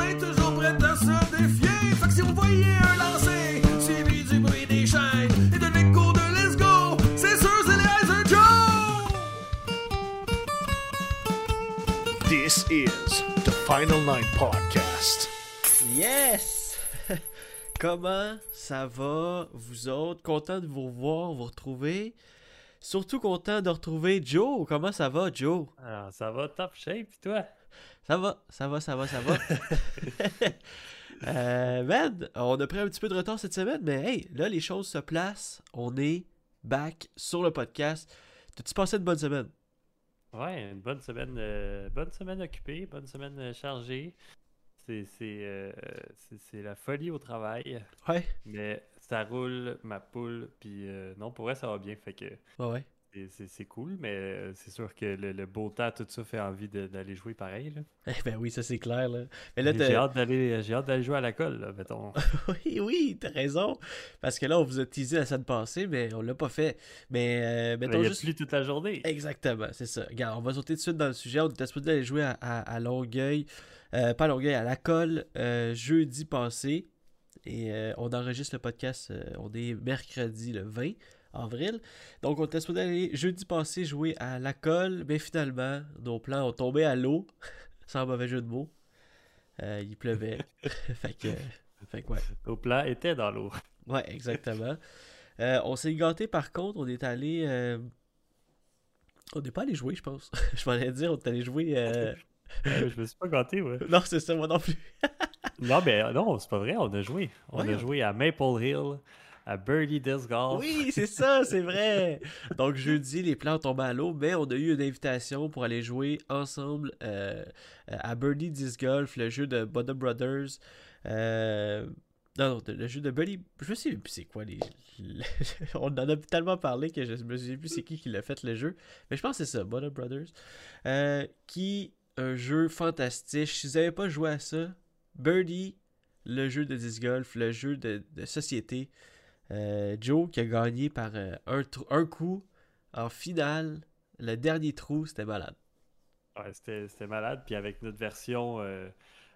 Chums, toujours prêts à se défier. Fait que si vous voyez un lancer, suivi du bruit des chaînes et de l'écho de Let's Go, c'est sûr c'est les Heiser Joe! This is the Final Nine Podcast. Yes! Comment ça va, vous autres? Content de vous revoir, vous retrouver. Surtout content de retrouver Joe. Comment ça va, Joe? Alors, ça va top shape, toi? Ça va, ça va, ça va, ça va. euh, man, on a pris un petit peu de retard cette semaine, mais hey, là, les choses se placent. On est back sur le podcast. T'as-tu passé une bonne semaine? Ouais, une bonne semaine, euh, bonne semaine occupée, bonne semaine euh, chargée. C'est euh, c'est- c'est la folie au travail, Ouais. mais ça roule, ma poule, puis euh, non, pour vrai, ça va bien, fait que Ouais, ouais. C'est- cool, mais euh, c'est sûr que le, le beau temps, tout ça fait envie d'aller jouer pareil. Là. Eh ben oui, ça c'est clair, là. Mais là, J'ai t'as- hâte d'aller j'ai hâte d'aller jouer à la colle, là, mettons. Oui, oui, t'as raison. Parce que là, on vous a teasé la semaine passée, mais on l'a pas fait. Mais, euh, mettons il a juste... plu toute la journée. Exactement, c'est ça. Regarde, on va sauter tout de suite dans le sujet. On était supposé aller jouer à, à, à Longueuil, euh, pas à Longueuil, à la colle, euh, jeudi passé. Et euh, on enregistre le podcast, euh, on est mercredi le 20 avril. Donc on était supposé aller jeudi passé jouer à la colle, mais finalement, nos plans ont tombé à l'eau, sans mauvais jeu de mots. Euh, il pleuvait. fait que... Fait que ouais. Au plan était dans l'eau. Ouais, exactement. Euh, on s'est gâté par contre, on est allé. euh, On n'est pas allé jouer, je pense. je m'allais dire, on est allé jouer. je me suis pas gâté, ouais. Non, c'est ça, moi non plus. Non, mais non, c'est pas vrai, on a joué. On Ouais, a joué à Maple Hill, à Birdie Disc Golf. Oui, c'est ça, c'est vrai. Donc jeudi, les plans tombent à l'eau, mais on a eu une invitation pour aller jouer ensemble euh, à Birdie Disc Golf, le jeu de Bottom Brothers. Euh, Non, non, le jeu de Birdie. Je sais plus c'est quoi les. on en a tellement parlé que je me souviens plus c'est qui qui l'a fait le jeu. Mais je pense que c'est ça, Bottom Brothers. Euh, qui. Un jeu fantastique. Si vous n'avez pas joué à ça, Birdie, le jeu de disc golf, le jeu de société. Euh, Joe qui a gagné par euh, un, un coup en finale. Le dernier trou, c'était malade. Ouais, c'était malade. Puis avec notre version euh,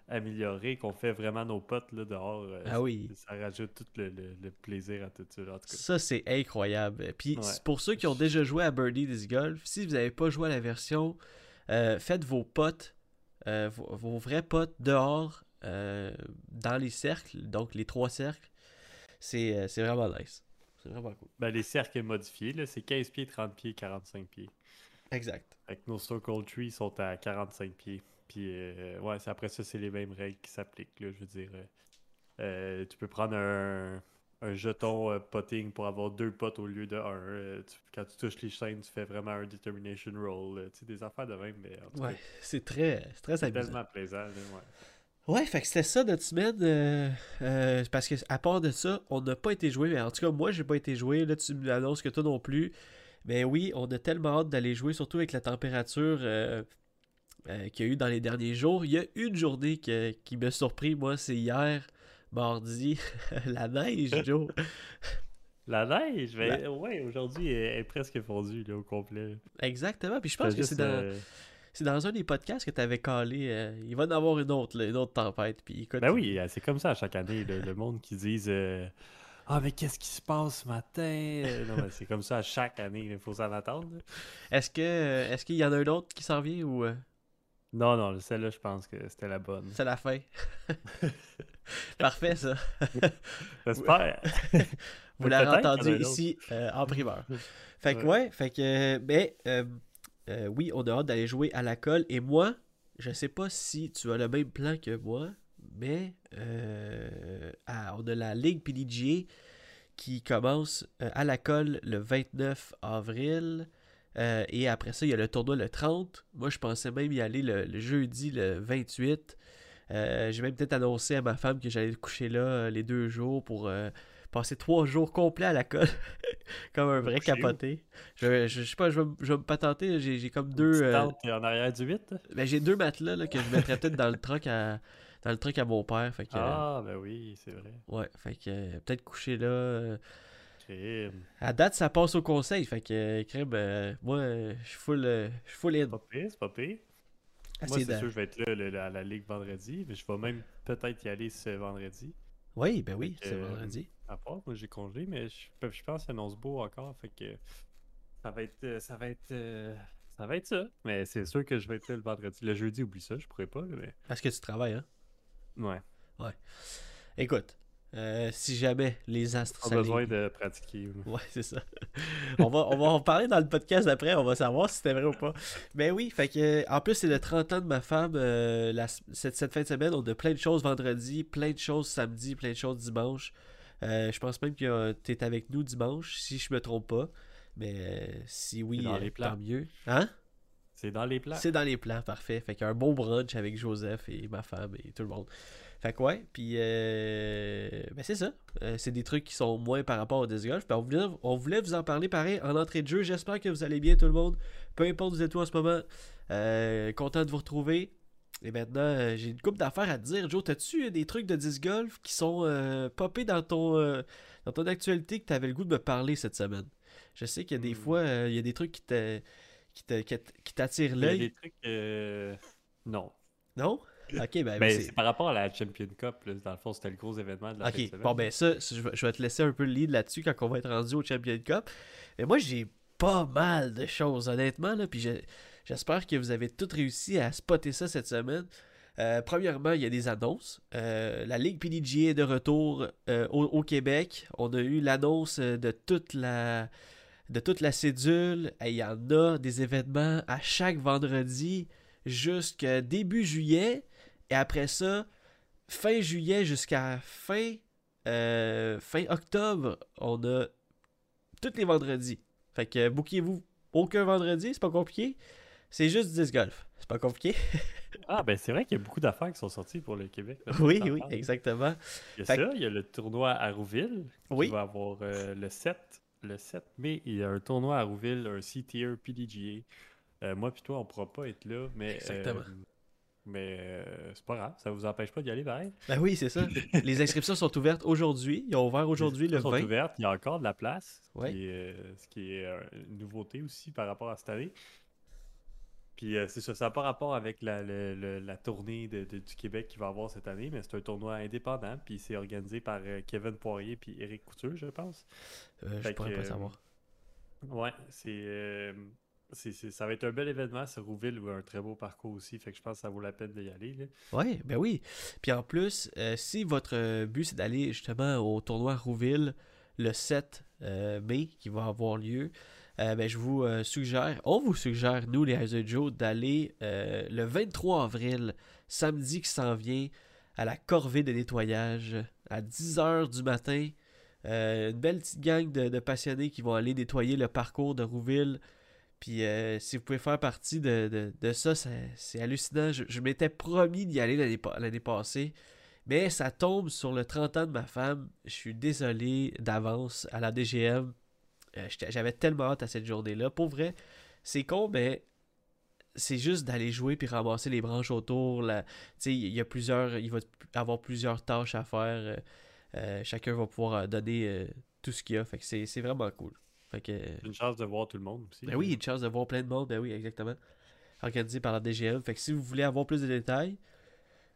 améliorée, qu'on fait vraiment nos potes là, dehors, euh, Ah oui. ça rajoute tout le, le- le plaisir à tout ça. là, En tout cas. Ça, c'est incroyable. Puis, Ouais. pour ceux qui ont déjà joué à Birdie Disc Golf, si vous n'avez pas joué à la version, euh, faites vos potes, vos, vos vrais potes dehors, dans les cercles, donc les trois cercles. C'est euh, c'est vraiment nice. C'est vraiment cool. Ben, les cercles modifiés, c'est 15 pieds, 30 pieds, 45 pieds. Exact. Avec nos Circle Trees sont à 45 pieds. Puis, euh, ouais, après ça, c'est les mêmes règles qui s'appliquent. Je veux dire, euh, euh, tu peux prendre un, un jeton euh, potting pour avoir deux potes au lieu de un. Tu- quand tu touches les chaînes, tu fais vraiment un determination roll. tu sais, des affaires de même, mais en tout cas, Ouais, c'est très, très amusant. tellement plaisant. là, ouais. Ouais, fait que c'était ça notre semaine. euh, euh, parce que à part de ça, on n'a pas été joué. Mais en tout cas, moi, j'ai pas été joué. Là, tu m'annonces que toi non plus. Mais oui, on a tellement hâte d'aller jouer, surtout avec la température euh, qu'il y a eu dans les derniers jours. Il y a une journée que- qui m'a surpris, moi, c'est hier, mardi, la neige, Joe. La neige, ben, La- ouais, aujourd'hui, elle est presque fondue là, au complet. Exactement. Puis je pense que c'est dans, euh, c'est dans un des podcasts que tu avais calé. euh, il va en avoir une autre, là, une autre tempête. Puis écoute, Ben oui, euh, c'est comme ça à chaque année. Le, le monde qui disent euh, Ah, mais qu'est-ce qui se passe ce matin? Euh, non, mais c'est comme ça à chaque année, il faut s'en attendre. Est-ce que est-ce qu'il y en a un autre qui s'en vient ou Non, non, celle-là, je pense que c'était la bonne. c'est la fin? Parfait, ça. J'espère. Vous l'avez entendu ici euh, en primeur. Fait que Ouais. ouais, fait que euh, euh, oui, on a hâte d'aller jouer à la colle et moi, je sais pas si tu as le même plan que moi, mais euh, on a la Ligue PDGA qui commence euh, à la colle le 29 avril. et après ça, il y a le tournoi le 30. Moi, je pensais même y aller le, jeudi le 28. Euh, J'ai même peut-être annoncé à ma femme que j'allais coucher là les deux jours pour passer trois jours complets à la colle. comme un vrai capoté. Je, je, je sais pas, je vais, me- je vais me patenter. J'ai comme deux. euh, en arrière du 8? ben, j'ai deux matelas là, que je mettrais peut-être dans le truck à. Dans le truck à mon père. Fait que, Ah, ben oui, c'est vrai. ouais, fait que euh, peut-être coucher là. euh, Crime. à date, ça passe au conseil. Fait que, euh, crème, euh, moi, euh, je suis full, euh, je suis full in. C'est pas pire, c'est pas pire. Ah, Moi, c'est sûr, je vais être là le- à la Ligue vendredi, mais je vais même peut-être y aller ce vendredi. Oui, ben oui, c'est euh, vendredi. À part, moi j'ai congé, mais je, je pense annonce beau encore, fait que ça va être euh, ça va être euh, ça va être ça. Mais c'est sûr que je vais être là le vendredi. Le jeudi, oublie ça, je pourrais pas, mais Parce que tu travailles, hein? ouais. Écoute, euh, si jamais les astres Pas s'alignent- besoin de pratiquer. Ouais, c'est ça. on, va, on va en parler dans le podcast d'après, on va savoir si c'était vrai ou pas. Mais oui, fait que en plus c'est le 30 ans de ma femme. euh, la- cette, cette fin de semaine, on a plein de choses vendredi, plein de choses samedi, plein de choses dimanche. Euh, je pense même que tu es avec nous dimanche, si je me trompe pas. Mais euh, si oui, C'est dans les plans. tant mieux. Hein? C'est dans les plans. C'est dans les plans, parfait. Fait qu'un bon brunch avec Joseph et ma femme et tout le monde. Fait que ouais, puis euh, ben c'est ça. Euh, c'est des trucs qui sont moins par rapport au disc golf. Puis on voulait, on voulait vous en parler pareil en entrée de jeu. J'espère que vous allez bien tout le monde. Peu importe où vous êtes où en ce moment. Euh, content de vous retrouver. Et maintenant, j'ai une coupe d'affaires à te dire. Joe, as-tu des trucs de disc golf qui sont popés dans ton, dans ton actualité que tu avais le goût de me parler cette semaine? Je sais qu'il y a des Hmm. fois, il y a des trucs qui qui qui qui t'attirent Il y a l'œil. des trucs non. Non? Ok, ben, Mais c'est par rapport à la Champion Cup, là, dans le fond, c'était le gros événement de la Ok, bon, ben ça, je vais, te laisser un peu le lead là-dessus quand on va être rendu au Champion Cup. Mais moi, j'ai pas mal de choses, honnêtement, là, puis je- j'espère que vous avez toutes réussi à spotter ça cette semaine. Euh, premièrement, il y a des annonces. Euh, la Ligue PDGA est de retour euh, au, au Québec. On a eu l'annonce de toute la de toute la cédule. Et Il y en a des événements à chaque vendredi jusqu'à début juillet. Et après ça, fin juillet jusqu'à fin, euh, fin octobre, on a tous les vendredis. Fait que bouquez-vous aucun vendredi, c'est pas compliqué. C'est juste du disc golf. C'est pas compliqué. Ah, ben c'est vrai qu'il y a beaucoup d'affaires qui sont sorties pour le Québec. oui, oui, exactement. Il y a Fait ça, il y a le tournoi à Rouville Oui. qui va avoir euh, le 7. Le 7 mai, il y a un tournoi à Rouville, un C-Tier PDGA. Euh, moi puis toi, on pourra pas être là, mais Exactement. euh, mais euh, c'est pas grave, ça vous empêche pas d'y aller pareil. Ben oui, c'est ça. les inscriptions sont ouvertes aujourd'hui. Ils ont ouvert aujourd'hui le Les sont 20. ouvertes, il y a encore de la place, ce Ouais. qui est, euh, ce qui est euh, une nouveauté aussi par rapport à cette année. Puis euh, c'est ça, ça n'a pas rapport avec la, le- le- la tournée de- de- du Québec qu'il va avoir cette année, mais c'est un tournoi indépendant, puis c'est organisé par euh, Kevin Poirier puis Eric Couture, je pense. Euh, je pourrais pas savoir. Ouais, c'est, ça va être un bel événement, ce Rouville, ou un très beau parcours aussi, fait que je pense que ça vaut la peine d'y aller. Oui, ben oui. Puis en plus, euh, si votre euh, but c'est d'aller justement au tournoi Rouville le 7 euh, mai qui va avoir lieu, ben, je vous suggère, on vous suggère, nous les Heiser Joe, d'aller le 23 avril, samedi qui s'en vient, à la corvée de nettoyage à 10h du matin. Une belle petite gang de passionnés qui vont aller nettoyer le parcours de Rouville. Puis euh, si vous pouvez faire partie de, de- ça, c'est hallucinant. Je, m'étais promis d'y aller l'année pa- l'année passée. Mais ça tombe sur le 30 ans de ma femme. Je suis désolé d'avance à la DGM. Euh, J'avais tellement hâte à cette journée-là. Pour vrai, c'est con, mais c'est juste d'aller jouer puis ramasser les branches autour. il y a plusieurs, il va y avoir plusieurs tâches à faire. euh, chacun va pouvoir donner tout ce qu'il a. Fait que c'est vraiment cool. Fait que, C'est une chance de voir tout le monde aussi. ben oui, une chance de voir plein de monde, ben oui, exactement. Organisé par la DGM. Fait que si vous voulez avoir plus de détails,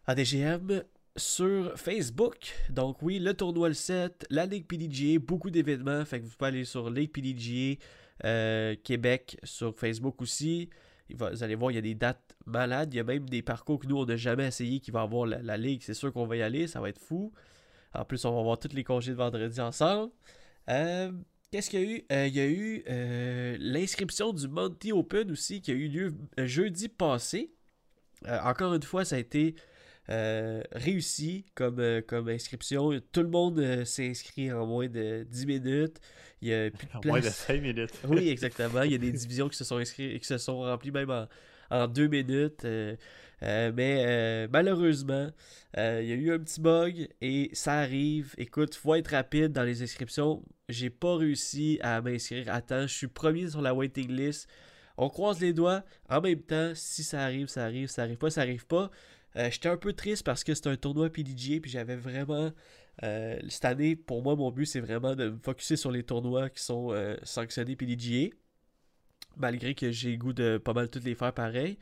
la DGM, sur Facebook. Donc oui, le tournoi le 7, la Ligue PDGA, beaucoup d'événements. Fait que vous pouvez aller sur Ligue PDGA euh, Québec sur Facebook aussi. Va- vous allez voir, il y a des dates malades. Il y a même des parcours que nous, on n'a jamais essayé qui va avoir la, la Ligue. C'est sûr qu'on va y aller, ça va être fou. En plus, on va voir tous les congés de vendredi ensemble. Euh, Qu'est-ce qu'il y a eu? Euh, il y a eu euh, l'inscription du Monty Open aussi qui a eu lieu euh, jeudi passé. Euh, encore une fois, ça a été réussi comme, comme inscription. Tout le monde s'est inscrit en moins de 10 minutes. Il y a plus de En moins de place. 5 minutes. Oui, exactement. Il y a des divisions qui se sont inscrites et qui se sont remplies même en, en deux minutes. Euh, mais euh, malheureusement, euh, il y a eu un petit bug et ça arrive. Écoute, faut être rapide dans les inscriptions. J'ai pas réussi à m'inscrire à temps. Je suis premier sur la waiting list. On croise les doigts. En même temps, si ça arrive, ça arrive. Ça arrive pas, ça arrive pas. J'étais un peu triste parce que c'est un tournoi PDGA puis j'avais vraiment cette année, pour moi, mon but, c'est vraiment de me focuser sur les tournois qui sont sanctionnés PDGA. Malgré que j'ai le goût de pas mal toutes les faire pareil.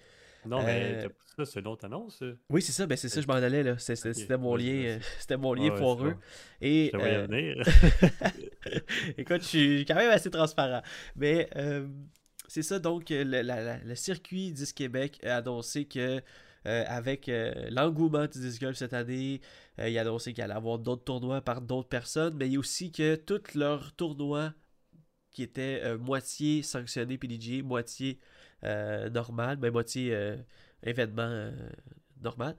Non, mais Euh, ça, c'est une autre annonce. Oui, c'est ça, ben c'est ça, je m'en allais là. C'était mon lien, euh, c'était mon lien ouais, foireux. bon. Et Je euh, venir. Écoute, je suis quand même assez transparent. Mais euh, c'est ça, donc, le, la- la- le circuit Disc Québec a annoncé que, euh, avec euh, l'engouement du Disc Golf cette année, euh, il a annoncé qu'il allait avoir d'autres tournois par d'autres personnes, mais il y a aussi que tous leurs tournois qui étaient moitié sanctionnés PDG, moitié euh, normal, mais moitié euh, événement euh, normal,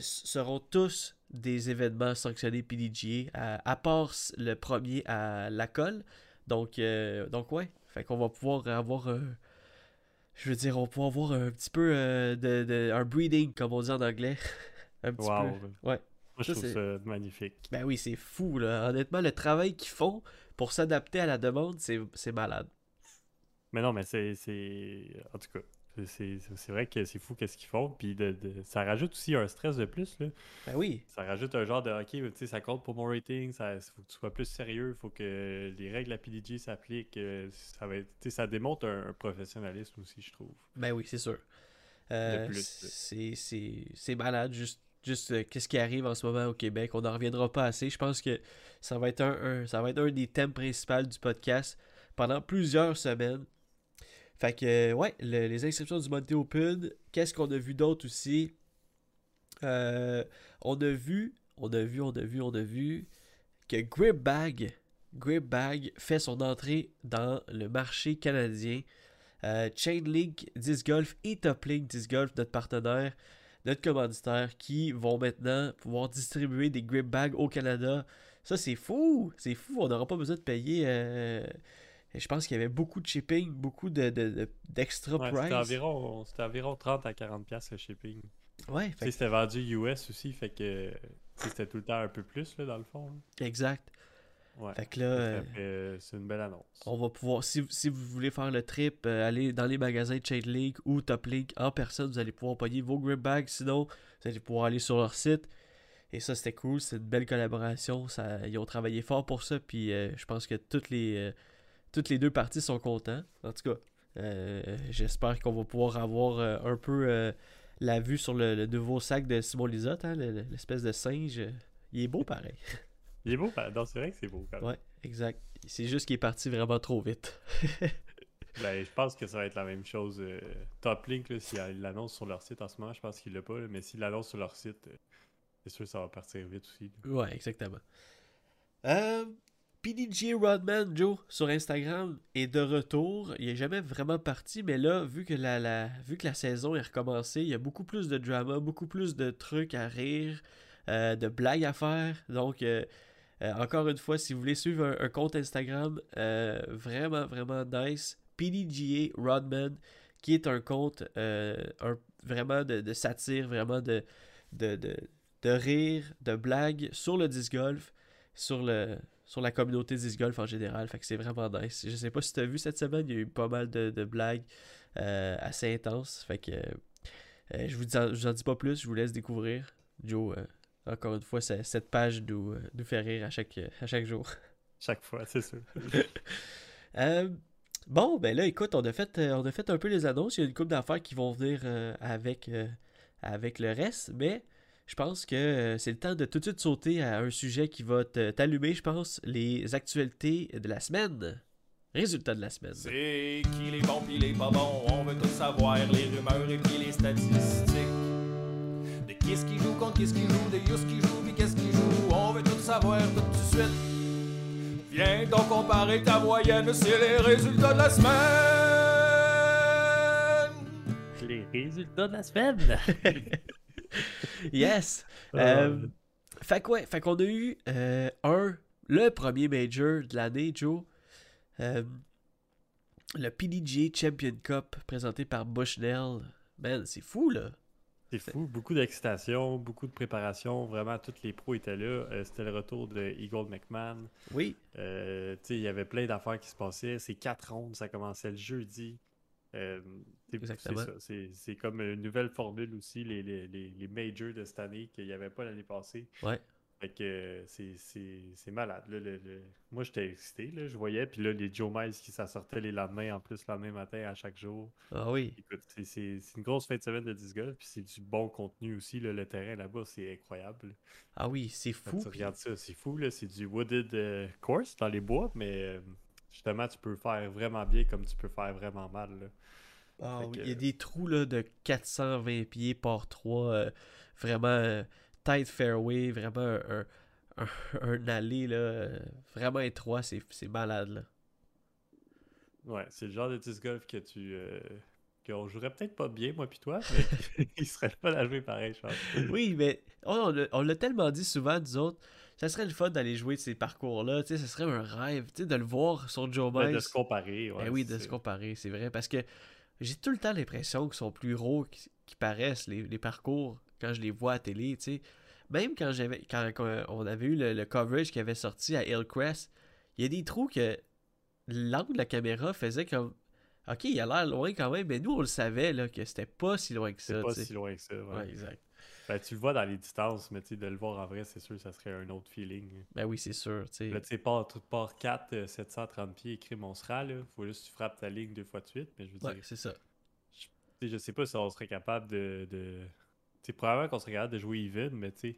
seront tous des événements sanctionnés PDGA, à, à part le premier à la colle. Donc, donc ouais, fait qu'on va pouvoir avoir un... Je veux dire, on va pouvoir avoir un petit peu euh, de, de- un breeding, comme on dit en anglais. un petit Wow. peu. Ouais. Moi, je trouve ça magnifique. Ben oui, c'est fou, là. Honnêtement, le travail qu'ils font pour s'adapter à la demande, c'est malade. Mais non, mais c'est. En tout cas, c'est- vrai que c'est fou qu'est-ce qu'ils font. Puis de, de- ça rajoute aussi un stress de plus. Là. Ben oui. Ça rajoute un genre de OK, tu sais, ça compte pour mon rating. Il faut que tu sois plus sérieux. Il faut que les règles de la PDG s'appliquent. euh, Ça, va être- ça démontre un, un professionnalisme aussi, je trouve. Ben oui, c'est sûr. Euh, c'est malade, juste, juste euh, qu'est-ce qui arrive en ce moment au Québec. On n'en reviendra pas assez. Je pense que ça va être un, un- ça va être un des thèmes principaux du podcast pendant plusieurs semaines. Fait que, ouais, le- les inscriptions du Monty Open, qu'est-ce qu'on a vu d'autre aussi? Euh, on a vu, on a vu, on a vu, on a vu que Grip Bag, Grip Bag fait son entrée dans le marché canadien. Euh, Chainlink Disc Golf et Toplink Disc Golf, notre partenaire, notre commanditaire, qui vont maintenant pouvoir distribuer des grip bags au Canada. Ça, c'est fou! C'est fou, on n'aura pas besoin de payer. euh, Je pense qu'il y avait beaucoup de shipping, beaucoup de, de- de- d'extra Ouais, price. c'était environ, c'était environ 30 à 40$ piastres le shipping. Ouais, fait c'était vendu US aussi, fait que c'était tout le temps un peu plus, là, dans le fond. là. exact. Ouais. Fait que là, euh, euh, c'est une belle annonce. on va pouvoir, si, si vous voulez faire le trip, euh, aller dans les magasins de Chainlink ou Toplink en personne, vous allez pouvoir payer vos grip bags. Sinon, vous allez pouvoir aller sur leur site. Et ça, c'était cool. C'est une belle collaboration. Ça, ils ont travaillé fort pour ça. Puis euh, je pense que toutes les, toutes les deux parties sont contents. En tout cas, euh, j'espère qu'on va pouvoir avoir euh, un peu euh, la vue sur le, le nouveau sac de Simon Lisotte, hein, le- le- l'espèce de singe. Il est beau pareil. Il est beau, non, c'est vrai que c'est beau quand même. Ouais, exact. C'est juste qu'il est parti vraiment trop vite. Ben, je pense que ça va être la même chose. Top Link, là, s'ils l'annoncent sur leur site en ce moment, je pense qu'ils l'ont pas, là, mais s'ils l'annoncent sur leur site, c'est sûr que ça va partir vite aussi. là. Ouais, exactement. Euh, PDG Rodman Joe sur Instagram est de retour. Il est jamais vraiment parti, mais là, vu que la, saison est recommencée, il y a beaucoup plus de drama, beaucoup plus de trucs à rire, euh, de blagues à faire. Donc, euh, euh, encore une fois, si vous voulez suivre un, compte Instagram vraiment, vraiment nice, PDGA Rodman, qui est un compte vraiment de, satire, vraiment de, de rire, de blagues sur le disc golf, sur, le, sur la communauté disc golf en général. Fait que c'est vraiment nice. Je sais pas si tu as vu cette semaine, il y a eu pas mal de, de blagues euh, assez intenses. Fait que euh, je, vous dis, je vous en dis pas plus, je vous laisse découvrir. Joe, euh, encore une fois, cette page nous, nous fait rire à chaque, à chaque jour. Chaque fois, c'est sûr. Bon, ben là, écoute, on a, fait, on a fait un peu les annonces. Il y a une couple d'affaires qui vont venir avec, avec le reste, mais je pense que euh, c'est le temps de tout de suite sauter à un sujet qui va t'allumer, je pense, les actualités de la semaine. Résultats de la semaine. C'est qui les bons pis les pas bons, on veut tout savoir, les rumeurs et puis les statistiques. De qui ce qui joue contre qui ce qui joue, de Yus qui joue pis qu'est-ce qui joue, on veut tout savoir tout de suite. Viens donc comparer ta moyenne, c'est les résultats de la semaine. Les résultats de la semaine. Yes! Euh, fait que ouais, fait qu'on a eu euh, un, le premier major de l'année, Joe. Euh, le PDGA Champion Cup présenté par Bushnell. Man, c'est fou là. C'est fou, beaucoup d'excitation, beaucoup de préparation. Vraiment, tous les pros étaient là. Euh, C'était le retour de Eagle McMahon. Oui, Euh, il y avait plein d'affaires qui se passaient. C'est quatre rondes, ça commençait le jeudi. Euh, c'est- comme une nouvelle formule aussi, les, les, les, les majors de cette année qu'il n'y avait pas l'année passée. Ouais. Fait que euh, c'est- malade. là, le- le- Moi, j'étais excité, là, je voyais. Puis là, les Joe Miles qui ça sortait les lendemains, en plus, le lendemain matin à chaque jour. ah oui. C'est- une grosse fin de semaine de disc golf. Puis c'est du bon contenu aussi. là, le terrain là-bas, c'est incroyable. Ah oui, c'est fou. puis- ça, c'est fou, là. C'est du wooded euh, course dans les bois, mais euh, justement, tu peux faire vraiment bien comme tu peux faire vraiment mal, là. Ah Fait oui, que- Il y a des trous là, de 420 pieds par 3. vraiment euh, tight fairway, vraiment un, un, un allée là, euh, vraiment étroit. C'est malade là. Ouais, c'est le genre de disc golf que tu... euh, qu'on jouerait peut-être pas bien, moi puis toi, mais il serait fun à jouer pareil, je pense. Oui, mais on, on l'a- on l'a tellement dit souvent, nous autres. Ça serait le fun d'aller jouer ces parcours-là. Tu sais, ce serait un rêve tu sais, de le voir sur Joe Miles. de se comparer, ouais. Ben oui, de se comparer, c'est vrai. Parce que j'ai tout le temps l'impression qu'ils sont plus gros qu'ils paraissent, les, les parcours, quand je les vois à télé, tu sais. Même quand j'avais quand, quand on avait eu le, le coverage qui avait sorti à Hillcrest, il y a des trous que l'angle de la caméra faisait comme Ok, il a l'air loin quand même, mais nous on le savait là, que c'était pas si loin que ça. pas tu sais. si loin que ça, ouais. Ouais, exact. Ben, tu le vois dans les distances, mais de le voir en vrai, c'est sûr, ça serait un autre feeling. Ben oui, c'est sûr. tu sais. Là, tu sais, part, part 4, euh, 730 pieds, écrit mon sera, là. Faut juste que tu frappes ta ligne deux fois de suite, mais je veux Ouais, dire, c'est ça. sais, je sais pas si on serait capable de. de... Tu probablement qu'on serait capable de jouer even, mais tu sais,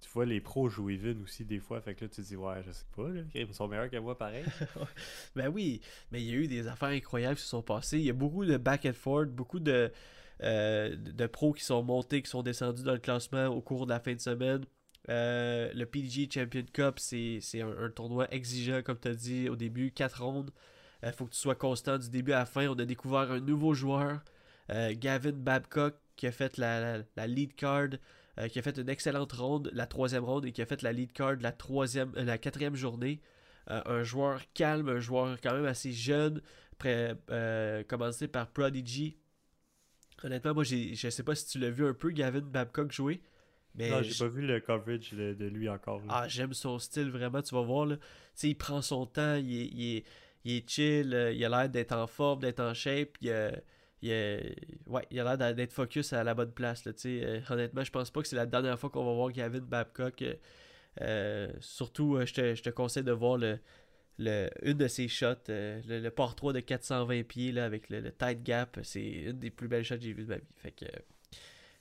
tu vois les pros jouer even aussi des fois, fait que là, tu te dis, ouais, je sais pas, là, ils sont meilleurs que moi pareil. Ben oui, mais il y a eu des affaires incroyables qui se sont passées. Il y a beaucoup de back and forth, beaucoup de, euh, de pros qui sont montés, qui sont descendus dans le classement au cours de la fin de semaine. Euh, le PDG Champion Cup, c'est un, un tournoi exigeant, comme tu as dit au début, 4 rondes. Il faut que tu sois constant du début à la fin. On a découvert un nouveau joueur, euh, Gavin Babcock, qui a fait la, la- lead card, euh, qui a fait une excellente ronde, la troisième ronde, et qui a fait la lead card la, troisième, euh, la quatrième journée. Euh, un joueur calme, un joueur quand même assez jeune, prêt, euh, commencé par Prodigy. Honnêtement, moi, j'ai- je sais pas si tu l'as vu un peu, Gavin Babcock jouer. Mais non, j'ai pas vu le coverage de, de lui encore. là. ah, j'aime son style vraiment, tu vas voir. Là. Tu sais, il prend son temps, il est, il il est chill, euh, il a l'air d'être en forme, d'être en shape. Il a, il a- ouais, il a l'air d'être focus à la bonne place. Là. Euh, honnêtement, je pense pas que c'est la dernière fois qu'on va voir Gavin Babcock. euh, surtout, je te, je te conseille de voir le, une de ses shots, euh, le, par 3 de 420 pieds là, avec le, le tight gap. C'est une des plus belles shots que j'ai vues de ma vie. Fait que.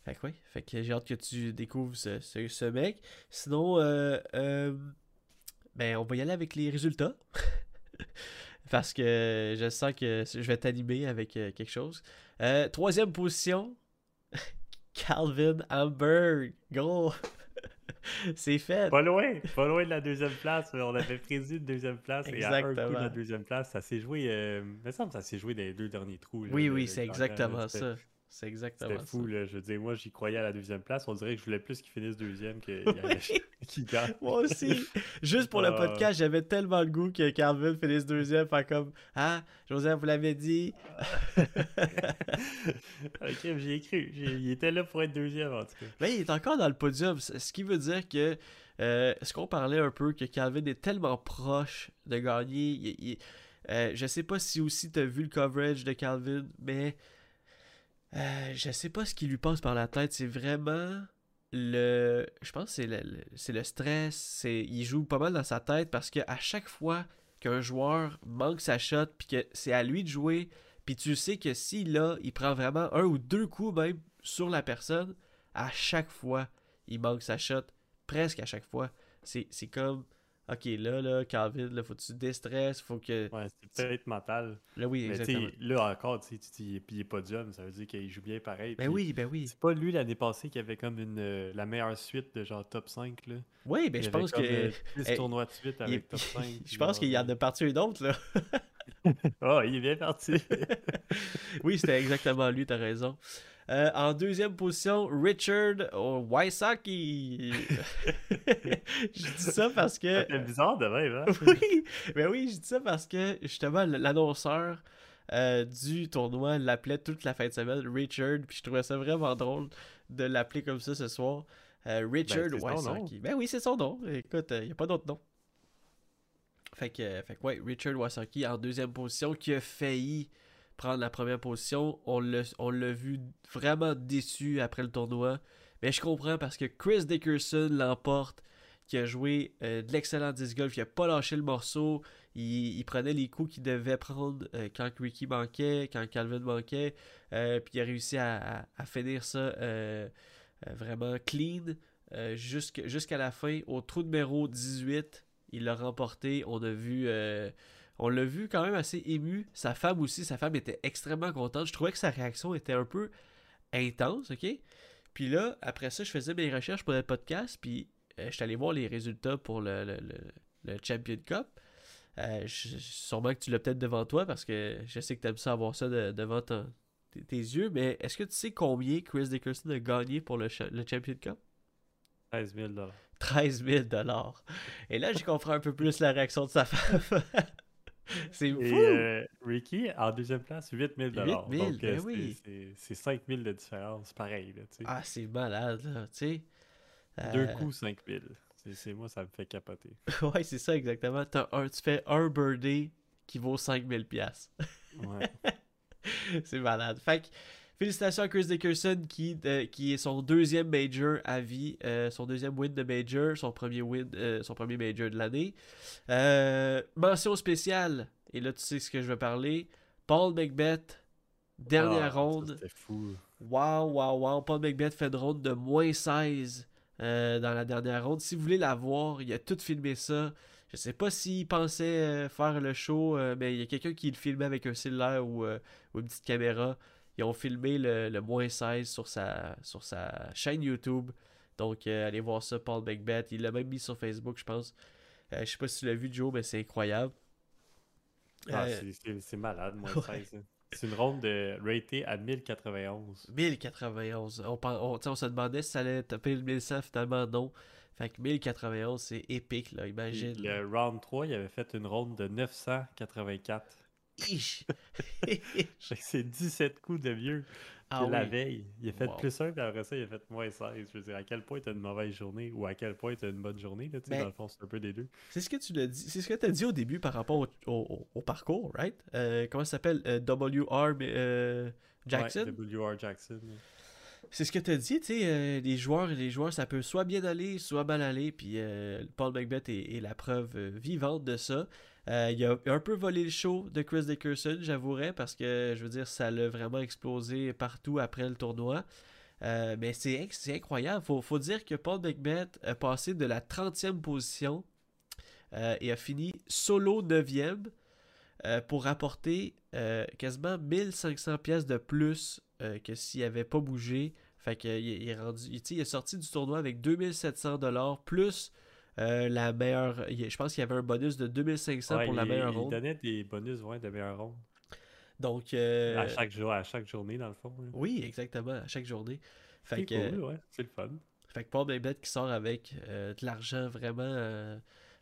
Fait que, ouais, fait que j'ai hâte que tu découvres ce, ce, mec. Sinon, euh, euh, ben, on va y aller avec les résultats. Parce que je sens que je vais t'animer avec quelque chose. Troisième position, Calvin Hamburg. Gros, c'est fait. Pas loin, pas loin de la deuxième place. On avait prévu une deuxième place et à un coup de la deuxième place, ça s'est joué. euh, il me semble que ça s'est joué dans les deux derniers trous. là, Oui, oui, c'est exactement ça. C'est exactement C'était ça. fou, là. Je veux dire, moi, j'y croyais à la deuxième place. On dirait que je voulais plus qu'il finisse deuxième qu'il qu'il gagne. Moi aussi. Juste pour le Ah. podcast, j'avais tellement le goût que Calvin finisse deuxième. Faire comme Ah, Joseph, vous l'avez dit. ok, j'y ai cru. Il était là pour être deuxième, en tout cas. Mais il est encore dans le podium, ce ce qui veut dire que euh, ce qu'on parlait un peu, que Calvin est tellement proche de gagner? il- il- euh, je sais pas si aussi tu as vu le coverage de Calvin, mais euh, je sais pas ce qui lui passe par la tête. C'est vraiment le. Je pense que c'est le, c'est le stress. C'est, il joue pas mal dans sa tête parce qu'à chaque fois qu'un joueur manque sa shot, puis que c'est à lui de jouer, puis tu sais que s'il l'a, il prend vraiment un ou deux coups même sur la personne, à chaque fois, il manque sa shot presque à chaque fois. C'est comme, ok, là, là, Calvin, là, faut que tu déstresses, faut que. Ouais, c'est peut-être mental. Là, oui, Mais exactement. là encore, tu sais, tu dis, il est podium, ça veut dire qu'il joue bien pareil. Ben oui, ben oui. C'est pas lui l'année passée qui avait comme une, euh, la meilleure suite de genre top 5. Là. Oui, ben Il je pense comme, que. euh, 10 eh, tournois de suite avec top 5. je pense qu'il y en a parti une autre, là. Oh, il est bien parti. oui, c'était exactement lui, t'as raison. Euh, en deuxième position, Richard Wysocki. je dis ça parce que. C'est bizarre de même, hein? oui, mais oui, je dis ça parce que justement, l'annonceur euh, du tournoi l'appelait toute la fin de semaine Richard, puis je trouvais ça vraiment drôle de l'appeler comme ça ce soir. Euh, Richard Ben. Wysocki. Ben oui, c'est son nom. Écoute, il n'y a pas d'autre nom. Fait que, euh, fait que ouais, Richard Wysocki en deuxième position qui a failli prendre la première position. On l'a vu vraiment déçu après le tournoi. Mais je comprends parce que Chris Dickerson l'emporte, qui a joué euh, de l'excellent disc golf, il a pas lâché le morceau, il, prenait les coups qu'il devait prendre euh, quand Ricky manquait, quand Calvin manquait, euh, puis il a réussi à, à- finir ça vraiment clean jusqu'à la fin. Au trou numéro 18, il l'a remporté. On a vu... on l'a vu quand même assez ému. Sa femme aussi, sa femme était extrêmement contente. Je trouvais que sa réaction était un peu intense, ok? Puis là, après ça, je faisais mes recherches pour le podcast, puis euh, je suis allé voir les résultats pour le, le- le- le Champion Cup. Euh, je- sûrement que tu l'as peut-être devant toi, parce que je sais que tu aimes ça avoir ça de- devant ton- tes, tes yeux, mais est-ce que tu sais combien Chris Dickerson a gagné pour le Champion Cup? 13 000 13 000 Et là, j'ai compris un peu plus la réaction de sa femme. C'est fou! Et euh, Ricky, en deuxième place, 8 000 8 000, Donc, euh, ben c'est- oui. c'est- C'est 5 000 de différence, pareil. Là. Ah, c'est malade, là, tu sais. Deux Euh, coups, 5 000. C'est- C'est moi, ça me fait capoter. ouais, c'est ça exactement. T'as un, tu fais un birdie qui vaut 5000 pièces. Ouais. c'est malade. Fait que, félicitations à Chris Dickerson qui, euh, qui est son deuxième major à vie, euh, son deuxième win de major, son premier win, euh, son premier major de l'année. Euh, mention spéciale, et là tu sais ce que je veux parler. Paul Macbeth, dernière Ah, ronde. C'était fou. Wow, wow, wow. Paul Macbeth fait une ronde de moins 16 euh, dans la dernière ronde. Si vous voulez la voir, il a tout filmé ça. Je sais pas s'il pensait faire le show, mais il y a quelqu'un qui le filmait avec un cellulaire ou, ou une petite caméra. Ils ont filmé le, le moins 16 sur sa, sur sa chaîne YouTube. Donc, euh, allez voir ça, Paul Macbeth. Il l'a même mis sur Facebook, je pense. Euh, je sais pas si tu l'as vu, Joe, mais c'est incroyable. Ah, Euh, c'est- malade, moins ouais. 16. hein. C'est une ronde de raté à 1091. 1091. On, se demandait si ça allait taper le 1100, finalement non. Fait que 1091, c'est épique, là, Puis imagine. Le round 3, il avait fait une ronde de 984. C'est 17 coups de vieux. ah la veille, il a fait Wow. plus un, puis après ça, il a fait moins 16. Je veux dire, à quel point t'as une mauvaise journée ou à quel point t'as une bonne journée, là, tu sais, Mais- dans le fond, c'est un peu des deux. C'est ce que tu l'as dit. C'est ce que tu as dit au début par rapport au, au- au- au parcours, right? Euh, comment ça s'appelle? Euh, W.R. euh, Jackson? Ouais, W.R. Jackson. C'est ce que tu as dit, tu sais, les joueurs, les joueurs, ça peut soit bien aller, soit mal aller, puis Paul Macbeth est, est la preuve vivante de ça. Euh, il a un peu volé le show de Chris Dickerson, j'avouerais, parce que, je veux dire, ça l'a vraiment explosé partout après le tournoi. Euh, mais c'est inc- c'est incroyable. Faut, faut dire que Paul Macbeth a passé de la 30e position euh, et a fini solo 9e euh, pour rapporter quasiment 1500 pièces de plus que s'il avait pas bougé. Fait que il, il est rendu, il, il est sorti du tournoi avec 2700 dollars plus euh, la meilleure. il- je pense qu'il y avait un bonus de 2500 Ouais, pour la il, meilleure il ronde. donnait des bonus ouais, de meilleure ronde. Donc euh, À, chaque jour, à chaque journée, dans le fond. là. oui, exactement, à chaque journée. Fait C'est que, cool, ouais, c'est le fun. Fait que Paul Macbeth qui sort avec euh, de l'argent vraiment euh,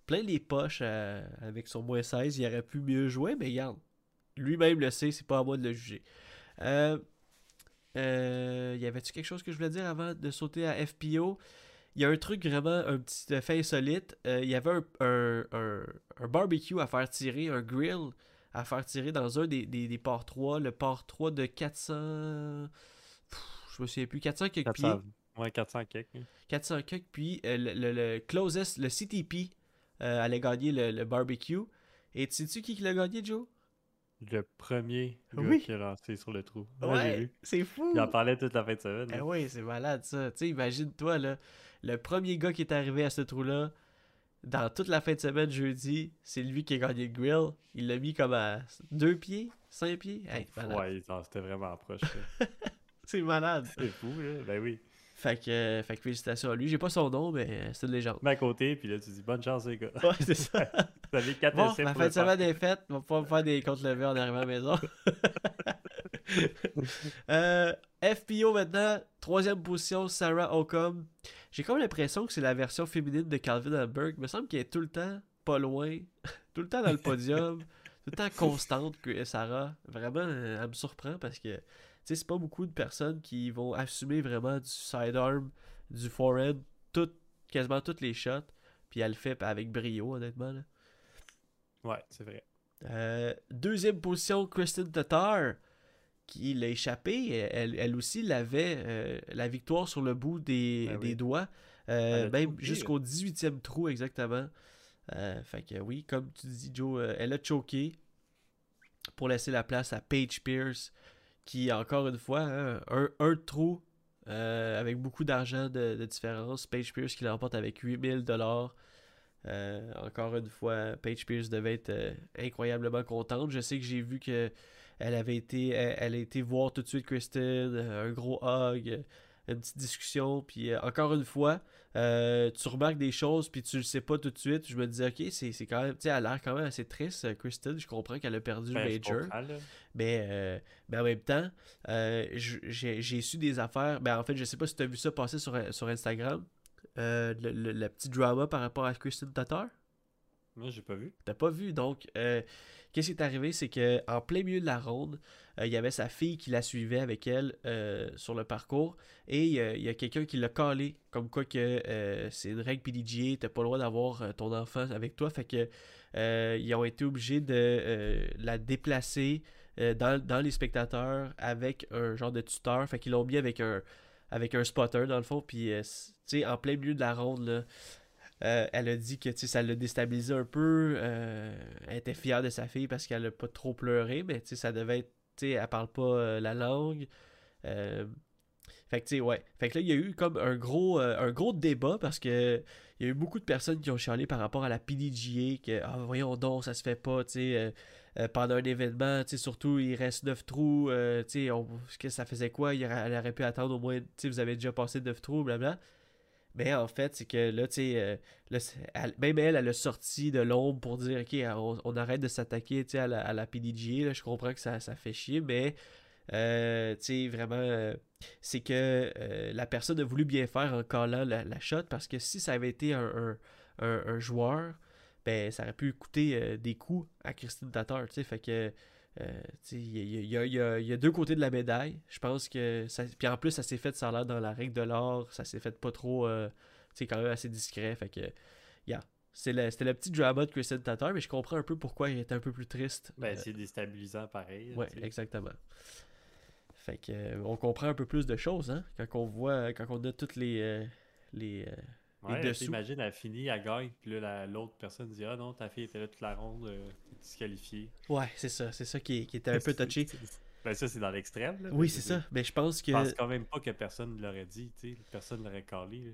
plein les poches avec son moins 16, il aurait pu mieux jouer, mais regarde, lui-même le sait, c'est pas à moi de le juger. Euh, euh, y avait-tu quelque chose que je voulais dire avant de sauter à FPO? Il y a un truc vraiment, un petit euh, fait insolite. Euh, Il y avait un, un, un- un barbecue à faire tirer, un grill à faire tirer dans un des, des, des ports 3, le port 3 de 400... Pff, je me souviens plus, 400 quelques pieds. 400, ouais, 400 quelques. hein. 400 quelques, puis euh, le, le- le closest, le CTP, euh, allait gagner le, le barbecue. Et tu sais-tu qui l'a gagné, Joe? Le premier gars Oui. qui a lancé sur le trou. Ouais, j'ai vu. c'est fou. Il en parlait toute la fin de semaine. Eh là. oui, c'est malade ça. Tu sais, imagine-toi, là, le premier gars qui est arrivé à ce trou-là, dans toute la fin de semaine jeudi, c'est lui qui a gagné le grill. Il l'a mis comme à deux pieds, cinq pieds. Hey. Ouais, c'était vraiment proche. là. C'est malade. c'est fou, là. Ben oui. Fait que, euh, fait que félicitations à lui. J'ai pas son nom, mais euh, c'est une légende. Mais à côté, puis là, tu dis bonne chance, les gars. Ouais, c'est ça. Vous avez 4 Bon, ma fin de semaine est faite. On va pouvoir me faire des comptes levés en arrivant à la maison. Euh, FPO maintenant, troisième position, Sarah Ocom. J'ai comme l'impression que c'est la version féminine de Calvin Hamburg. Il me semble qu'elle est tout le temps pas loin, tout le temps dans le podium, tout le temps constante que Sarah. Vraiment, elle me surprend parce que sais, c'est pas beaucoup de personnes qui vont assumer vraiment du sidearm, du forehand, tout, quasiment toutes les shots. Puis elle le fait avec brio, honnêtement. Là. Ouais, c'est vrai. Euh, deuxième position, Kristen Tatar, qui l'a échappé. Elle, elle aussi l'avait euh, la victoire sur le bout des, Ben oui. des doigts, euh, même jusqu'au 18e trou exactement. Fait que oui, comme tu dis, Joe, elle a choqué pour laisser la place à Paige Pierce, qui, encore une fois, hein, un, un trou euh, avec beaucoup d'argent de, de différence. Paige Pierce qui l'emporte avec 8000 dollars. Euh, encore une fois, Paige Pierce devait être euh, incroyablement contente. Je sais que j'ai vu que elle avait été, été voir tout de suite Kristen, un gros hug, une petite discussion. Puis euh, encore une fois, euh, tu remarques des choses puis tu le sais pas tout de suite. Je me dis ok, c'est c'est quand même, tu sais, elle a l'air quand même assez triste, euh, Kristen. Je comprends qu'elle a perdu Ben, le je major. Mais, euh, mais en même temps, j'ai j'ai su des affaires. Ben, en fait, je sais pas si tu as vu ça passer sur, sur Instagram. le, le- le petit drama par rapport à Kristen Tatar. Moi, j'ai pas vu. T'as pas vu. Donc, euh, qu'est-ce qui est arrivé? C'est que en plein milieu de la ronde, euh, il y avait sa fille qui la suivait avec elle euh, sur le parcours. Et il y a quelqu'un qui l'a calé. Comme quoi que c'est une règle PDGA, t'as pas le droit d'avoir ton enfant avec toi. Fait que ils ont été obligés de la déplacer dans, les spectateurs avec un genre de tuteur. Fait qu'ils l'ont mis avec un avec un spotter dans le fond. Puis, tu sais, en plein milieu de la ronde, là. Euh, elle a dit que ça l'a déstabilisé un peu. euh, elle était fière de sa fille parce qu'elle a pas trop pleuré, mais ça devait être. Elle parle pas euh, la langue. Fait que ouais. Fait là, il y a eu comme un gros, un gros débat parce que il y a eu beaucoup de personnes qui ont chialé par rapport à la PDGA que, ah, voyons donc, ça se fait pas, pendant un événement, surtout il reste 9 trous, tu sais, ça faisait quoi? Elle aurait pu attendre au moins, vous avez déjà passé 9 trous, blabla. Mais en fait, c'est que là, tu sais, euh, même elle, elle a sorti de l'ombre pour dire, OK, on, on arrête de s'attaquer, à la, à la PDGA, là, je comprends que ça, ça fait chier, mais, euh, tu sais, vraiment, euh, c'est que euh, la personne a voulu bien faire en callant la, la shot, parce que si ça avait été un, un- joueur, ben, ça aurait pu coûter euh, des coups à Christine Tatar, tu sais, fait que... euh, il y, y a- y y deux côtés de la médaille. Je pense que ça. Puis en plus, ça s'est fait, ça a l'air dans la règle de l'art. Ça s'est fait pas trop. euh, tu sais, quand même assez discret. Fait que. Yeah. C'est le- C'était le petit drama de Kristen Tatar, mais je comprends un peu pourquoi il était un peu plus triste. Ben, Euh, c'est déstabilisant pareil. ouais, exactement. Fait que euh, on comprend un peu plus de choses, hein, quand on voit, quand on a toutes les. euh, les Ouais, dessous. Imagine, elle finit, elle gagne, puis là, la- l'autre personne dit Ah non, ta fille était là toute la ronde, euh, t'es disqualifiée. Ouais, c'est ça. C'est ça qui, qui était un peu touché. Ben, ça, c'est dans l'extrême. là, Oui, c'est ça. Mais je pense que. Je pense quand même pas que personne ne l'aurait dit, tu sais. Personne l'aurait calé. là.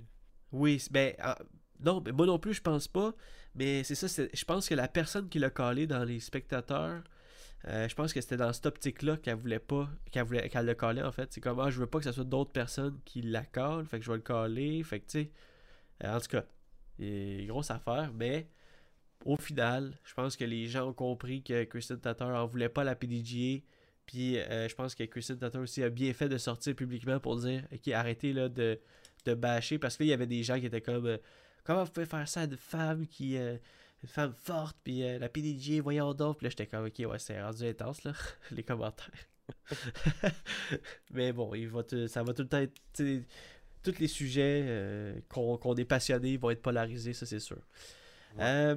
Oui, ben, ah, non, mais moi non plus, je pense pas. Mais c'est ça, c'est- je pense que la personne qui l'a collé dans les spectateurs, euh, je pense que c'était dans cette optique-là qu'elle voulait pas, qu'elle voulait, qu'elle le collait en fait. C'est comme, ah, je veux pas que ce soit d'autres personnes qui la collent, fait que je vais le coller, fait que tu sais. Euh, en tout cas, grosse affaire, mais au final, je pense que les gens ont compris que Kristen Tatar en voulait pas la PDGA. Puis euh, je pense que Kristen Tatar aussi a bien fait de sortir publiquement pour dire Ok, arrêtez là, de, de bâcher. Parce que là, il y avait des gens qui étaient comme euh, Comment vous pouvez faire ça à une femme qui. une femme forte, puis la PDG, voyons donc. Puis là, j'étais comme Ok, ouais, c'est rendu intense, là, les commentaires. Mais bon, il va ça va tout le temps être. Tous les sujets euh, qu'on est passionné vont être polarisés, ça c'est sûr. Ouais. Euh,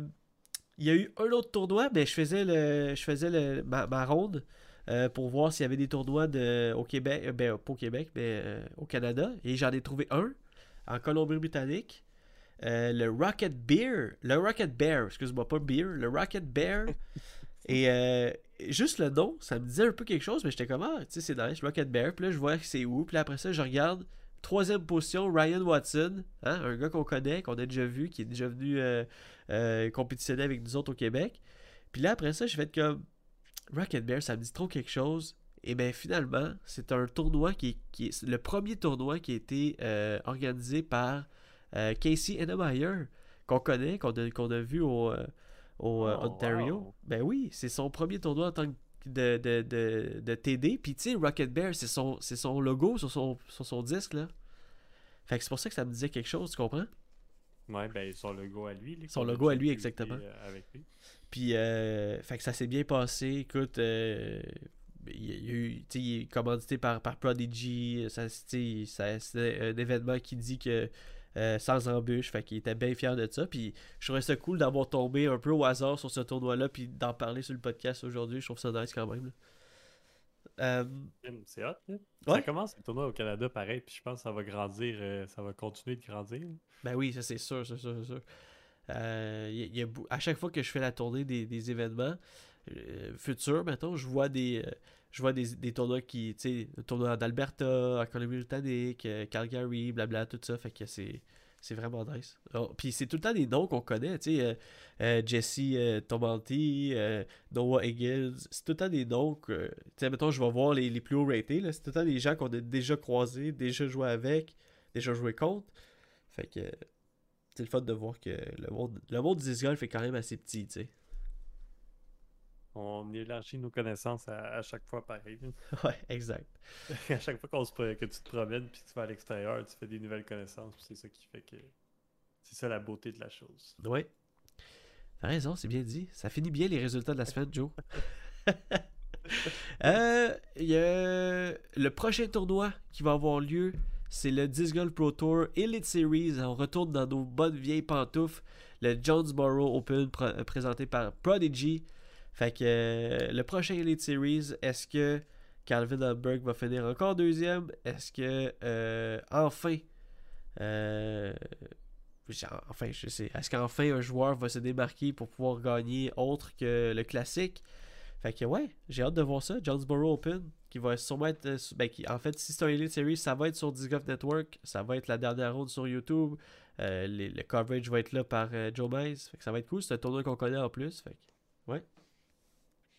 il y a eu un autre tournoi, mais je faisais le, je faisais le, ma, ma ronde euh, pour voir s'il y avait des tournois de, au Québec, ben, pas au Québec, mais au Canada. Et j'en ai trouvé un en Colombie-Britannique. Le Rocket Bear, le Rocket Bear, excuse-moi, pas Beer, le Rocket Bear. Et juste le nom, ça me disait un peu quelque chose, mais j'étais comme, ah, tu sais, c'est nice, Rocket Bear. Puis là, je vois que c'est où. Puis là, après ça, je regarde. Troisième position, Ryan Watson, hein, un gars qu'on connaît, qu'on a déjà vu, qui est déjà venu euh, euh, compétitionner avec nous autres au Québec. Puis là, après ça, je fait comme Rocket Bear, ça me dit trop quelque chose. Et bien finalement, c'est un tournoi qui est, qui est- le premier tournoi qui a été euh, organisé par Casey Enemeyer, qu'on connaît, qu'on a, a vu au, au Oh, Ontario. wow. Ben oui, c'est son premier tournoi en tant que de, de, de, de TD. Puis tu sais, Rocket Bear, c'est son, son logo sur son, sur son disque là. Fait que c'est pour ça que ça me disait quelque chose, tu comprends? Ouais, ben son logo à lui. là, Son logo à lui, exactement. euh, Avec lui. Puis, euh, fait que ça s'est bien passé. Écoute, euh, il, y a eu, tu sais, il est commandité par, par Prodigy. Ça- c'est un événement qui dit que euh, sans embûche. Fait qu'il était bien fier de ça. Puis, je trouvais ça cool d'avoir tombé un peu au hasard sur ce tournoi-là. Puis d'en parler sur le podcast aujourd'hui. Je trouve ça nice quand même. Euh, C'est hot, là. Ouais. Ça commence le tournoi au Canada pareil, puis je pense que ça va grandir, euh, ça va continuer de grandir. là. Ben oui, ça c'est sûr, c'est sûr, c'est sûr. Y a- y a bou- à chaque fois que je fais la tournée des, des événements futurs, mettons, je vois des je vois des, des tournois qui, tu sais, le tournoi d'Alberta, en Colombie-Britannique, euh, Calgary, blabla, tout ça, fait que c'est c'est vraiment nice. Oh, Puis c'est tout le temps des noms qu'on connaît, tu sais, euh, euh, Jesse euh, Noah Higgins, c'est tout le temps des noms que, tu sais, mettons, je vais voir les, les plus hauts ratés, c'est tout le temps des gens qu'on a déjà croisés, déjà joué avec, déjà joué contre. Fait que c'est le fun de voir que le monde, le monde du est quand même assez petit, tu sais. On élargit nos connaissances à, à chaque fois pareil. Ouais, exact. à chaque fois qu'on se, que tu te promènes puis que tu vas à l'extérieur, tu fais des nouvelles connaissances. C'est ça qui fait que. C'est ça la beauté de la chose. Ouais. T'as raison, c'est bien dit. Ça finit bien les résultats de la semaine, Joe. Euh, y a le prochain tournoi qui va avoir lieu, c'est le Disc Golf Pro Tour Elite Series. On retourne dans nos bonnes vieilles pantoufles. Le Jonesboro Open pr- présenté par Prodigy. Fait que euh, le prochain Elite Series, est-ce que Calvin Hamburg va finir encore deuxième? Est-ce que euh, enfin euh, Enfin, je sais. Est-ce qu'enfin un joueur va se démarquer pour pouvoir gagner autre que le classique? Fait que ouais, j'ai hâte de voir ça. Jonesboro Open, qui va sûrement être. Ben, qui, en fait, si c'est un Elite Series, ça va être sur Disc Golf Network. Ça va être la dernière ronde sur YouTube. Le coverage va être là par Joe Mize. Fait que ça va être cool. C'est un tournoi qu'on connaît en plus. Fait que.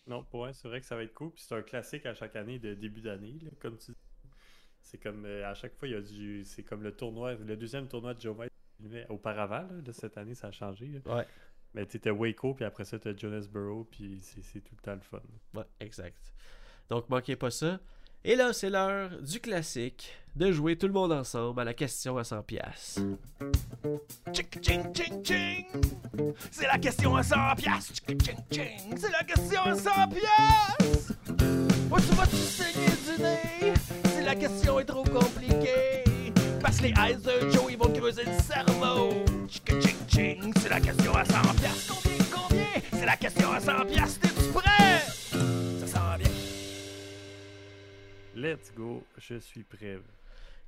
Non, pour c'est vrai que ça va être cool. Puis c'est un classique à chaque année de début d'année, là, comme tu dis. C'est comme euh, à chaque fois, il y a du. C'est comme le tournoi, le deuxième tournoi de Joe. Auparavant, là, de cette année, ça a changé. là. Ouais. Mais tu t'as Waco, puis après ça, t'as Jonesboro, puis c'est c'est tout le temps le fun. Ouais, exact. Donc, manquez pas ça. Et là, c'est l'heure du classique de jouer tout le monde ensemble à la question à 100$. piastres. Tchic, ching, ching, ching. C'est la question à 100 piastres. Tchic, ching, ching. C'est la question à 100 piastres. Où tu vas-tu saigner du nez si la question est trop compliquée? Parce que les eyes de Joe, ils vont creuser le cerveau. C'est la question à 100 piastres. Combien, combien? C'est la question à 100 piastres. T'es-tu prêt? Let's go, je suis prêt.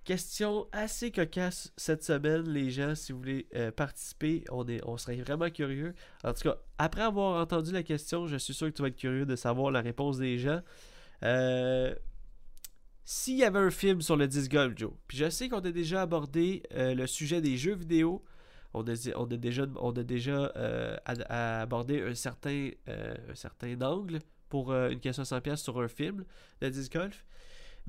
Question assez cocasse cette semaine, les gens. Si vous voulez euh, participer, on, est, on serait vraiment curieux. En tout cas, après avoir entendu la question, je suis sûr que tu vas être curieux de savoir la réponse des gens. Euh, S'il y avait un film sur le disc golf, Joe, puis je sais qu'on a déjà abordé euh, le sujet des jeux vidéo. On a, on a déjà, on a déjà abordé un certain, un certain angle pour une question à 100$ sur un film de disc golf.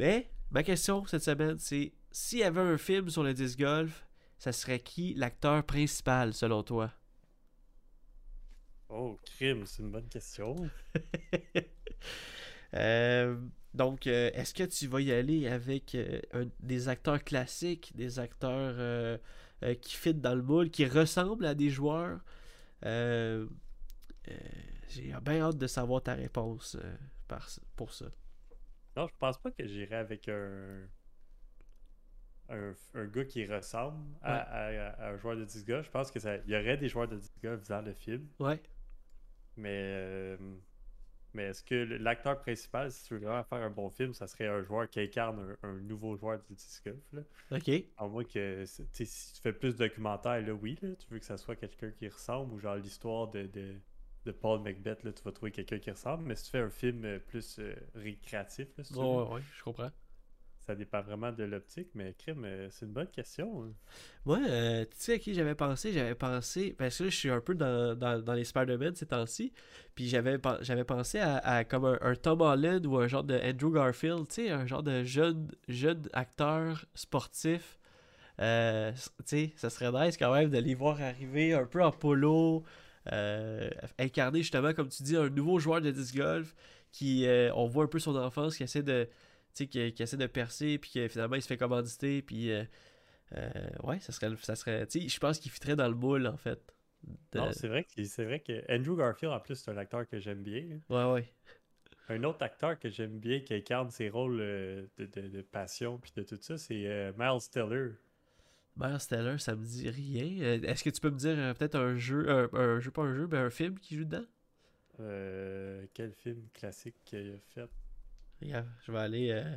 Mais ma question cette semaine, c'est s'il y avait un film sur le disc golf, ça serait qui l'acteur principal selon toi? Oh, crime, c'est une bonne question. Euh, Donc, euh, est-ce que tu vas y aller avec euh, un- des acteurs classiques, des acteurs qui fit dans le moule, qui ressemblent à des joueurs? J'ai bien hâte de savoir ta réponse par- pour ça. Non, je pense pas que j'irais avec un... un. un gars qui ressemble à, à- à un joueur de disc golf. Je pense qu'il y aurait des joueurs de disc golf dans le film. Ouais. Mais. euh, Mais est-ce que l'acteur principal, si tu veux vraiment faire un bon film, ça serait un joueur qui incarne un, un nouveau joueur de disc golf? Là? Ok. À moins que, si tu fais plus de documentaires, là, oui, là, tu veux que ça soit quelqu'un qui ressemble ou genre l'histoire de, de, de Paul Macbeth, là, tu vas trouver quelqu'un qui ressemble. Mais si tu fais un film euh, plus euh, récréatif, là, si tu veux, Ouais, ouais, je comprends. ça dépend vraiment de l'optique. Mais crime, euh, c'est une bonne question. hein. Moi, euh, tu sais à qui j'avais pensé? J'avais pensé, parce que là, je suis un peu dans, dans, dans les Spider-Man ces temps-ci, puis j'avais pen- j'avais pensé à, à comme un, un Tom Holland ou un genre de Andrew Garfield, tu sais, un genre de jeune, jeune acteur sportif. Euh, tu sais, ça serait nice quand même de les voir arriver un peu en polo, euh, incarner justement, comme tu dis, un nouveau joueur de disc golf qui, euh, on voit un peu son enfance, qui essaie de, qui, qui essaie de percer, puis que finalement il se fait commanditer, puis euh, ouais, ça serait, ça serait, tu sais, je pense qu'il fitterait dans le moule en fait. De- Non, c'est vrai, que, c'est vrai que Andrew Garfield, en plus, c'est un acteur que j'aime bien. ouais, ouais. Un autre acteur que j'aime bien qui incarne ses rôles de, de- de passion puis de tout ça, c'est Miles Teller. Miles Teller, ça me dit rien. Euh, Est-ce que tu peux me dire euh, peut-être un jeu, un, un jeu, pas un jeu, mais un film qui joue dedans? Euh, quel film classique qu'il a fait? Regarde, je vais aller, euh,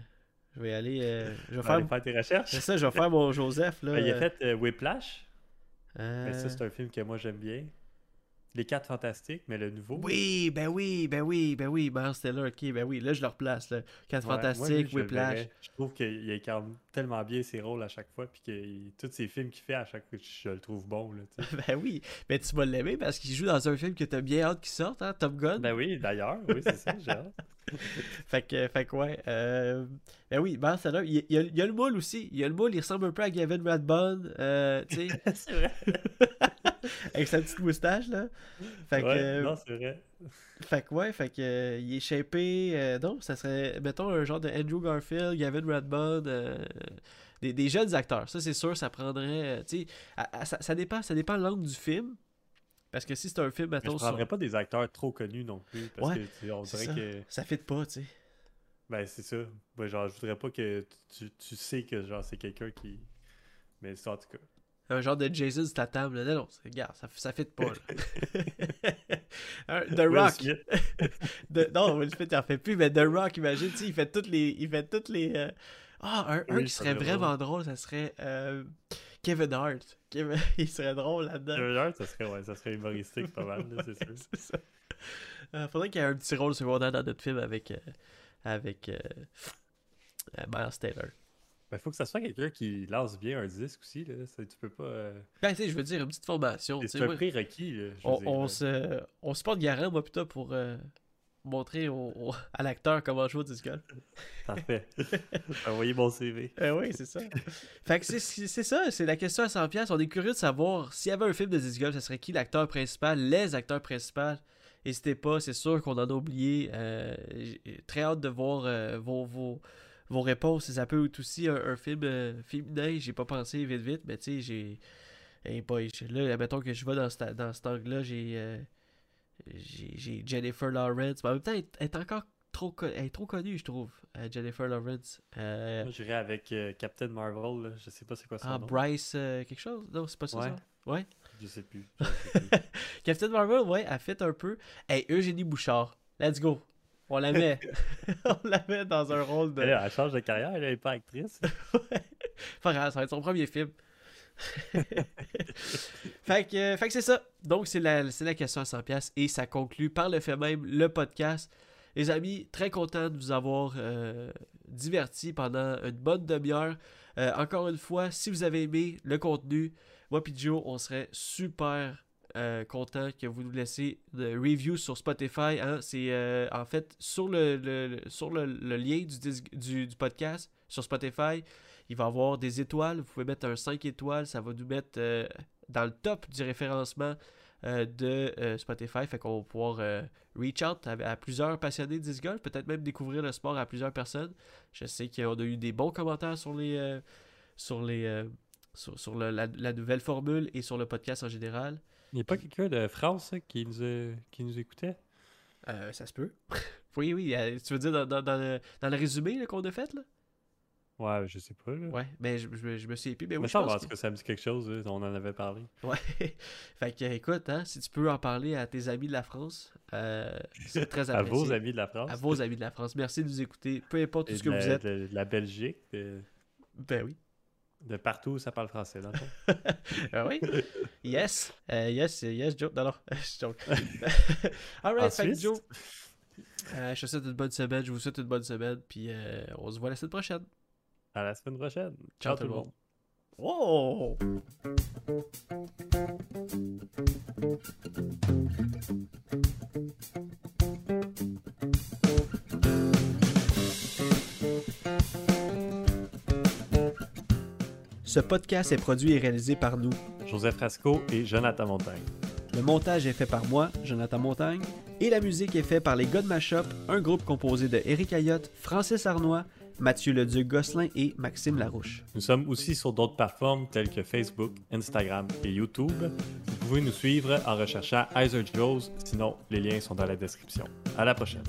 je vais aller, euh, je vais aller faire, tes recherches. c'est ça, je vais faire mon Joseph là. Ben, il a fait Whiplash, mais ça c'est un film que moi j'aime bien. Les Quatre Fantastiques, mais le nouveau. Oui, ben oui, ben oui, ben oui, Miles Teller, ok, ben oui, là je le replace, là. 4 Ouais, moi, lui, Fantastiques, le Whiplash. Je trouve qu'il incarne tellement bien ses rôles à chaque fois, puis que tous ses films qu'il fait à chaque fois, je le trouve bon. Là, ben oui, mais tu vas l'aimer parce qu'il joue dans un film que t'as bien hâte qu'il sorte, hein, Top Gun. ben oui, d'ailleurs, oui, c'est ça, j'ai hâte. Fait que, fait que ouais. Euh... Ben oui, il, il y a, il y a le moule aussi. Il y a le moule, il ressemble un peu à Gavin Radbone, euh, tu sais, c'est vrai. avec sa petite moustache, là. Fait que, Ouais, euh, non, c'est vrai. fait que ouais, fait que, euh, il est shapé. euh, non, ça serait, mettons, un genre de Andrew Garfield, Gavin Radbone, euh, des, des jeunes acteurs. Ça, c'est sûr, ça prendrait, tu sais, ça, ça dépend, ça dépend de l'angle du film. Parce que si c'est un film, Mais je mettons, sur- prendrais pas des acteurs trop connus non plus, parce Ouais, que on dirait ça. que... ça fit pas, tu sais. Ben, c'est ça. Ben, genre, je voudrais pas que tu, tu sais que genre c'est quelqu'un qui... Mais ça, en tout cas. Un genre de Jason Statham, là. Non, non, regarde, ça, ça fit pas, là. The Rock. The- non, Will Smith, il en fait plus, mais The Rock, imagine, tu sais, il fait toutes les. Il fait toutes les. euh, Ah, un, un Oui, qui serait vraiment drôle, ça serait euh, Kevin Hart. Kevin- Il serait drôle là-dedans. Kevin Hart, ça serait, ouais, ça serait humoristique pas mal, c'est sûr. Ça. Euh, faudrait qu'il y ait un petit rôle secondaire dans notre film avec. euh, avec. euh, Miles Taylor. Ben, faut que ça soit quelqu'un qui lance bien un disque aussi, là. Ça, tu peux pas... euh, Ben, tu sais, je veux dire, une petite formation. C'est un prérequis, on, on se, on se porte garant, moi, plutôt, pour euh, montrer au- au- à l'acteur comment jouer au disc golf. Parfait. Envoyez mon CV. Euh, oui, c'est ça. fait que c'est- ça, c'est la question à 100$. piastres. On est curieux de savoir s'il y avait un film de disc golf, ça serait qui l'acteur principal, les acteurs principaux? N'hésitez pas, c'est sûr qu'on en a oublié. Euh, très hâte de voir euh, vos, vos, vos réponses. Ça peut être aussi un, un film euh, féminin, j'ai pas pensé vite vite, mais tu sais, j'ai. eh boy, là, admettons que je vais dans, dans cet angle-là, j'ai. J'ai Jennifer Lawrence. Mais en même temps, elle est- elle est encore trop, elle est trop connue, je trouve, euh, Jennifer Lawrence. Euh, Moi, j'irais avec euh, Captain Marvel, là. Je sais pas c'est quoi son ah, nom. Bryce, euh, quelque chose? Non, c'est pas ça. Ouais. ça? Ouais. Je sais plus. Je sais plus. Captain Marvel, ouais, elle fait un peu. Hey, Eugénie Bouchard, let's go. On la met. On la met dans un rôle de. Elle change de carrière, elle est pas actrice. Pas grave, ça va être son premier film. fait que, que c'est ça. Donc, c'est la, la question à 100$ et ça conclut par le fait même le podcast. Les amis, très content de vous avoir euh, diverti pendant une bonne demi-heure. Euh, encore une fois, si vous avez aimé le contenu, moi et Joe, on serait super euh, content que vous nous laissiez de review sur Spotify. hein. C'est euh, en fait sur le, sur le, lien du, du podcast sur Spotify. Il va y avoir des étoiles. Vous pouvez mettre un 5 étoiles. Ça va nous mettre euh, dans le top du référencement euh, de euh, Spotify. Fait qu'on va pouvoir euh, reach out à, à plusieurs passionnés de disc golf. Peut-être même découvrir le sport à plusieurs personnes. Je sais qu'on a eu des bons commentaires sur les, euh, sur les, euh, sur, sur le- la, la nouvelle formule et sur le podcast en général. Il n'y a pas quelqu'un de France ça, qui, nous, qui nous écoutait? Euh, ça se peut. oui, oui. euh, tu veux dire dans, dans- dans le, dans le résumé qu'on a fait, là? Ouais, je sais pas. Là. Ouais, mais je, je, me- je me suis épi. Mais Mais oui, je pense que- ça me dit quelque chose, là, on en avait parlé. Ouais. fait que, écoute, hein, si tu peux en parler à tes amis de la France, euh, c'est très À apprécié. vos amis de la France. À vos amis de la France. Merci de nous écouter. Peu importe tout ce que la, vous êtes. De, de la Belgique. de- Ben oui. De partout, ça parle français, dans le fond. Ah oui? Yes. Euh, yes, yes, Joe. Non, non, je joke. Alright, En fait que Suisse? Joe. euh, je te souhaite une bonne semaine, je vous souhaite une bonne semaine, puis euh, on se voit la semaine prochaine. À la semaine prochaine. Ciao, Ciao, tout le monde. Oh! Ce podcast est produit et réalisé par nous. Joseph Frasco et Jonathan Montagne. Le montage est fait par moi, Jonathan Montagne, et la musique est faite par les God Mashup, un groupe composé de Eric Ayotte, Francis Arnois, Mathieu Leduc-Gosselin et Maxime Larouche. Nous sommes aussi sur d'autres plateformes telles que Facebook, Instagram et YouTube. Vous pouvez nous suivre en recherchant Heiser sinon les liens sont dans la description. À la prochaine.